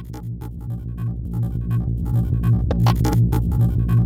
Thank you.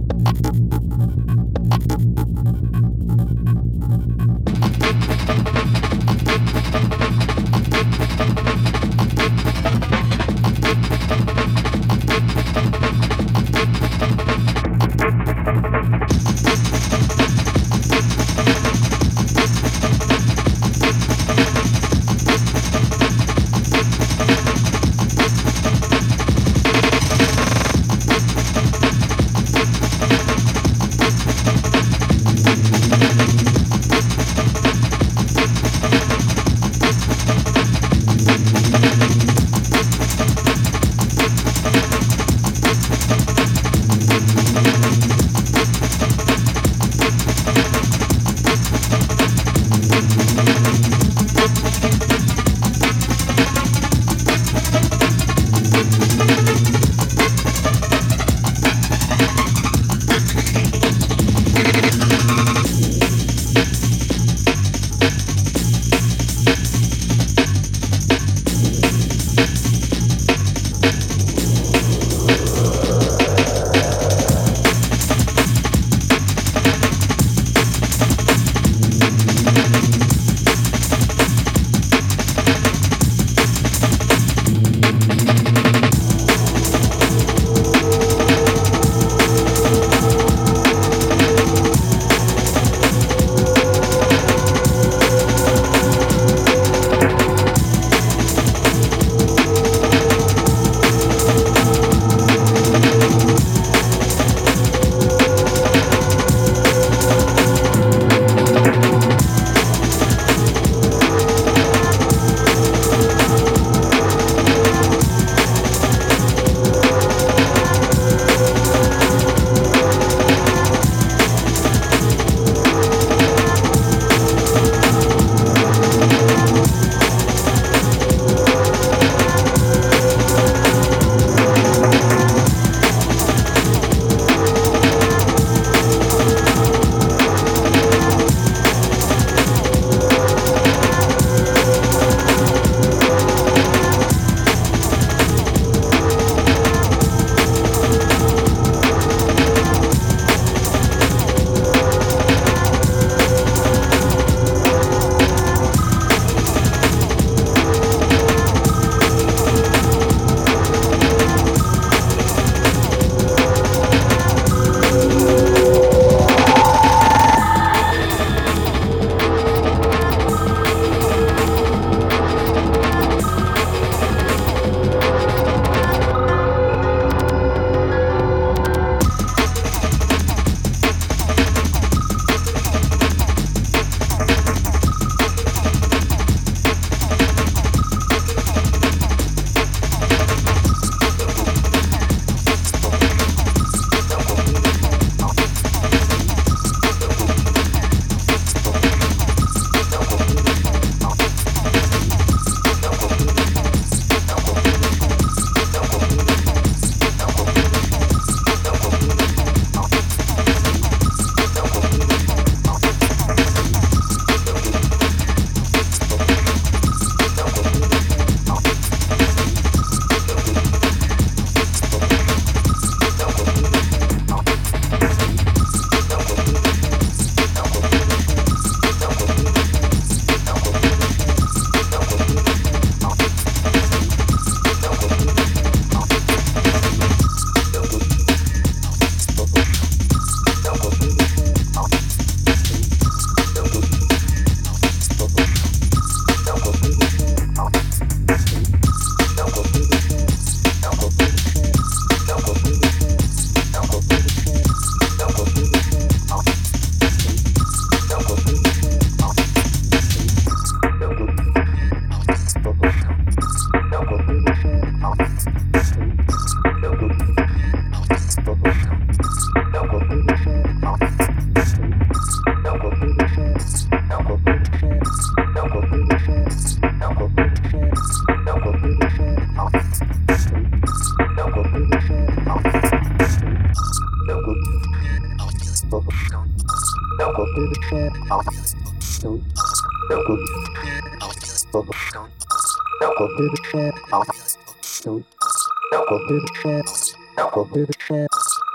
Don't go through the shit.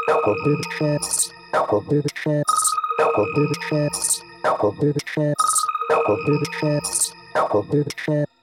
Don't go through the shit. Go through the shifts. Go through the shifts. Go through the shifts. Go through the shifts. Go through the shifts.